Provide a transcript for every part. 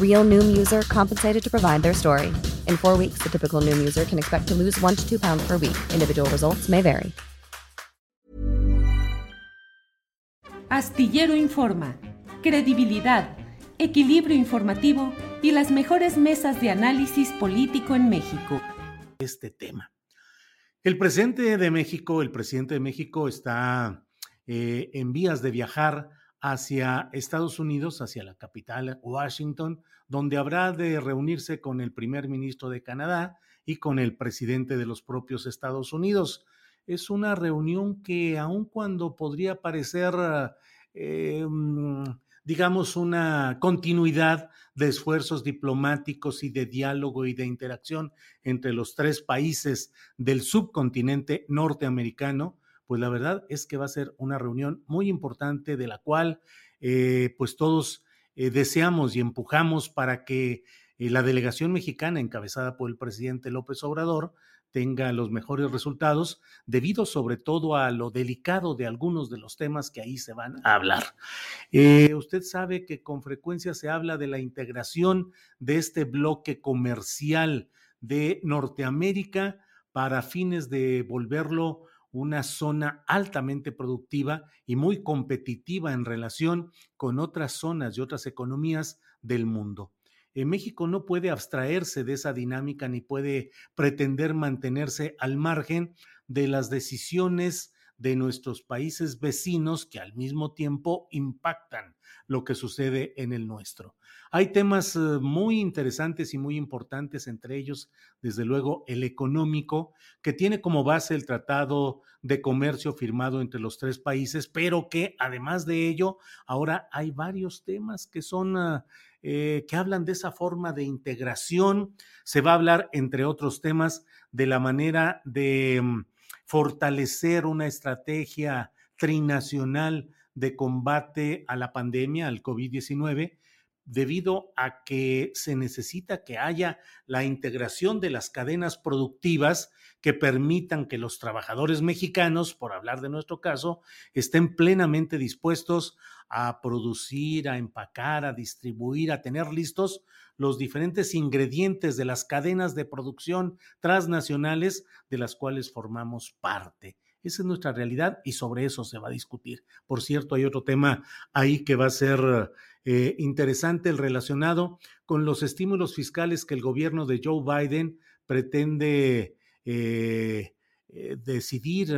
Real Noom user compensated to provide their story. In four weeks, the typical Noom user can expect to lose one to two pounds per week. Individual results may vary. Astillero Informa, credibilidad, equilibrio informativo y las mejores mesas de análisis político en México. Este tema. El presidente de México, el presidente de México está eh, en vías de viajar hacia Estados Unidos, hacia la capital, Washington, donde habrá de reunirse con el primer ministro de Canadá y con el presidente de los propios Estados Unidos. Es una reunión que aun cuando podría parecer, eh, mm, digamos, una continuidad de esfuerzos diplomáticos y de diálogo y de interacción entre los tres países del subcontinente norteamericano, pues la verdad es que va a ser una reunión muy importante de la cual eh, pues todos eh, deseamos y empujamos para que eh, la delegación mexicana encabezada por el presidente López Obrador tenga los mejores resultados, debido sobre todo a lo delicado de algunos de los temas que ahí se van a hablar. usted sabe que con frecuencia se habla de la integración de este bloque comercial de Norteamérica para fines de volverlo una zona altamente productiva y muy competitiva en relación con otras zonas y otras economías del mundo. En México no puede abstraerse de esa dinámica ni puede pretender mantenerse al margen de las decisiones de nuestros países vecinos que al mismo tiempo impactan lo que sucede en el nuestro. Hay temas eh, muy interesantes y muy importantes, entre ellos, desde luego, el económico, que tiene como base el Tratado de Comercio firmado entre los tres países, pero que además de ello, ahora hay varios temas que son... Ah, eh, que hablan de esa forma de integración. Se va a hablar, entre otros temas, de la manera de mm, fortalecer una estrategia trinacional de combate a la pandemia, al COVID-19, debido a que se necesita que haya la integración de las cadenas productivas que permitan que los trabajadores mexicanos, por hablar de nuestro caso, estén plenamente dispuestos a producir, a empacar, a distribuir, a tener listos los diferentes ingredientes de las cadenas de producción transnacionales de las cuales formamos parte. Esa es nuestra realidad y sobre eso se va a discutir. Por cierto, hay otro tema ahí que va a ser eh, interesante, el relacionado con los estímulos fiscales que el gobierno de Joe Biden pretende eh, eh, decidir,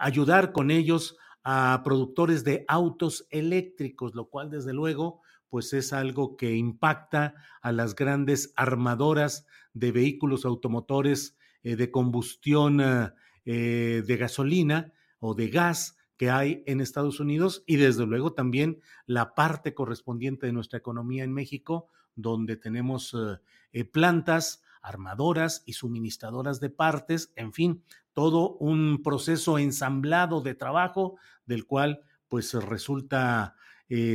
ayudar con ellos a productores de autos eléctricos, lo cual desde luego pues es algo que impacta a las grandes armadoras de vehículos automotores de combustión eh, de gasolina o de gas que hay en Estados Unidos y desde luego también la parte correspondiente de nuestra economía en México, donde tenemos eh, eh, plantas armadoras y suministradoras de partes, en fin, todo un proceso ensamblado de trabajo del cual pues resulta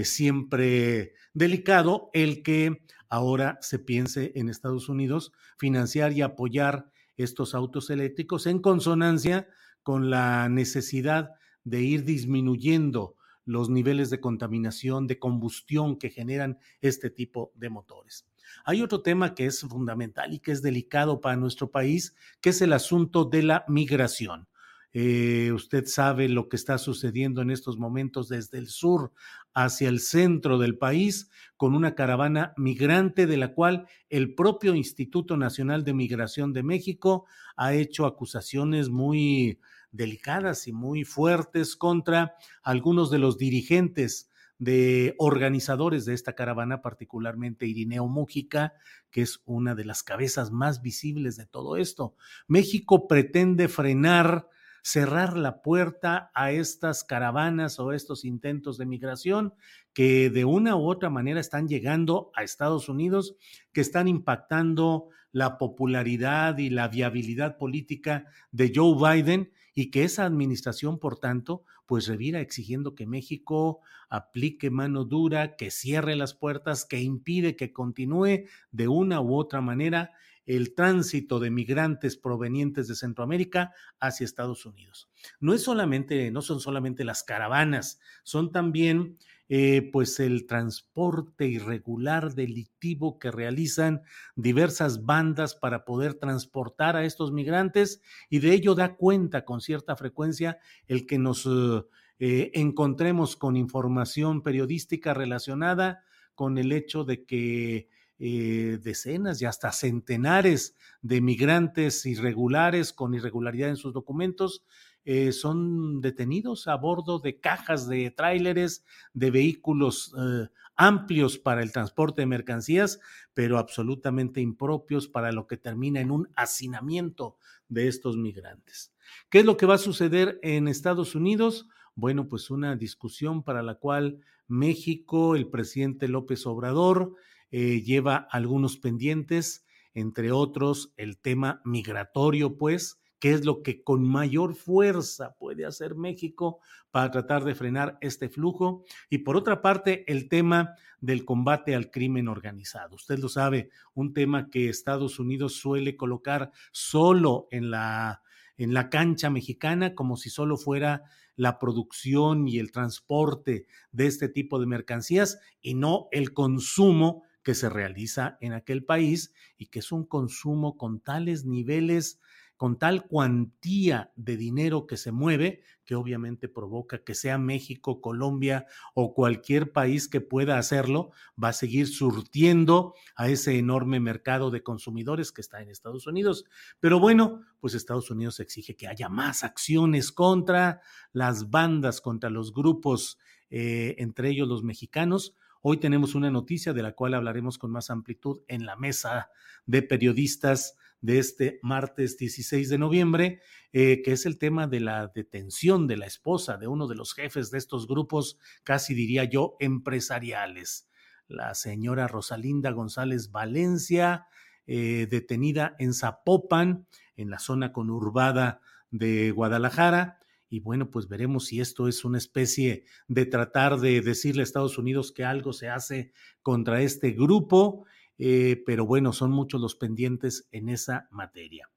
siempre delicado el que ahora se piense en Estados Unidos financiar y apoyar estos autos eléctricos en consonancia con la necesidad de ir disminuyendo los niveles de contaminación, de combustión que generan este tipo de motores. Hay otro tema que es fundamental y que es delicado para nuestro país, que es el asunto de la migración. Eh, usted sabe lo que está sucediendo en estos momentos desde el sur hacia el centro del país con una caravana migrante de la cual el propio Instituto Nacional de Migración de México ha hecho acusaciones muy delicadas y muy fuertes contra algunos de los dirigentes de organizadores de esta caravana, particularmente Irineo Mújica, que es una de las cabezas más visibles de todo esto. México pretende frenar, cerrar la puerta a estas caravanas o estos intentos de migración que de una u otra manera están llegando a Estados Unidos, que están impactando la popularidad y la viabilidad política de Joe Biden y que esa administración, por tanto, pues revira exigiendo que México aplique mano dura, que cierre las puertas, que impide que continúe de una u otra manera el tránsito de migrantes provenientes de Centroamérica hacia Estados Unidos. No es solamente, no son solamente las caravanas, son también eh, pues el transporte irregular delictivo que realizan diversas bandas para poder transportar a estos migrantes y de ello da cuenta con cierta frecuencia el que nos eh, eh, encontremos con información periodística relacionada con el hecho de que decenas y hasta centenares de migrantes irregulares con irregularidad en sus documentos eh, son detenidos a bordo de cajas de tráileres, de vehículos eh, amplios para el transporte de mercancías, pero absolutamente impropios para lo que termina en un hacinamiento de estos migrantes. ¿Qué es lo que va a suceder en Estados Unidos? Bueno, pues una discusión para la cual México, el presidente López Obrador, eh, lleva algunos pendientes, entre otros el tema migratorio, pues, qué es lo que con mayor fuerza puede hacer México para tratar de frenar este flujo. Y por otra parte, el tema del combate al crimen organizado. Usted lo sabe, un tema que Estados Unidos suele colocar solo en la, en la cancha mexicana, como si solo fuera la producción y el transporte de este tipo de mercancías y no el consumo que se realiza en aquel país y que es un consumo con tales niveles con tal cuantía de dinero que se mueve, que obviamente provoca que sea México, Colombia o cualquier país que pueda hacerlo, va a seguir surtiendo a ese enorme mercado de consumidores que está en Estados Unidos. Pero bueno, pues Estados Unidos exige que haya más acciones contra las bandas, contra los grupos, eh, entre ellos los mexicanos. Hoy tenemos una noticia de la cual hablaremos con más amplitud en la mesa de periodistas de este martes 16 de noviembre, eh, que es el tema de la detención de la esposa de uno de los jefes de estos grupos, casi diría yo, empresariales. La señora Rosalinda González Valencia, eh, detenida en Zapopan, en la zona conurbada de Guadalajara. Y bueno, pues veremos si esto es una especie de tratar de decirle a Estados Unidos que algo se hace contra este grupo eh, pero bueno, son muchos los pendientes en esa materia.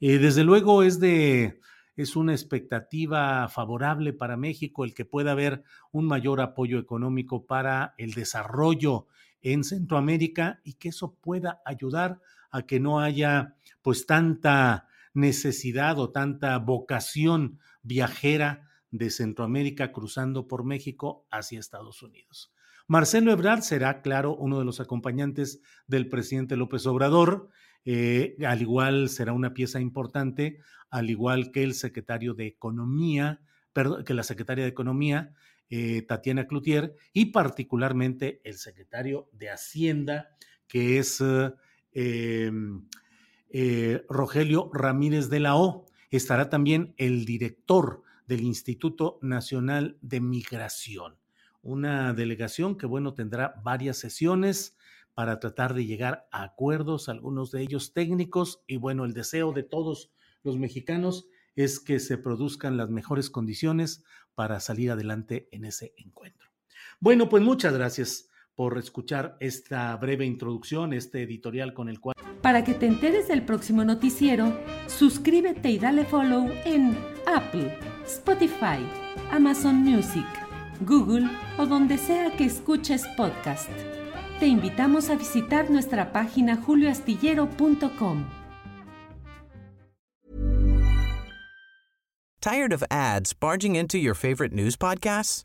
Eh, desde luego es de es una expectativa favorable para México el que pueda haber un mayor apoyo económico para el desarrollo en Centroamérica y que eso pueda ayudar a que no haya pues tanta necesidad o tanta vocación viajera de Centroamérica cruzando por México hacia Estados Unidos. Marcelo Ebrard será, claro, uno de los acompañantes del presidente López Obrador. Eh, al igual será una pieza importante, al igual que el secretario de Economía, perdón, que la secretaria de Economía, eh, Tatiana Cloutier, y particularmente el secretario de Hacienda, que es em, eh, Rogelio Ramírez de la O. Estará también el director del Instituto Nacional de Migración una delegación que, bueno, tendrá varias sesiones para tratar de llegar a acuerdos, algunos de ellos técnicos, y bueno, el deseo de todos los mexicanos es que se produzcan las mejores condiciones para salir adelante en ese encuentro. Bueno, pues muchas gracias por escuchar esta breve introducción, este editorial con el cual... Para que te enteres del próximo noticiero, suscríbete y dale follow en Apple, Spotify, Amazon Music Google o donde sea que escuches podcast. Te invitamos a visitar nuestra página julioastillero.com. Tired of ads barging into your favorite news podcasts?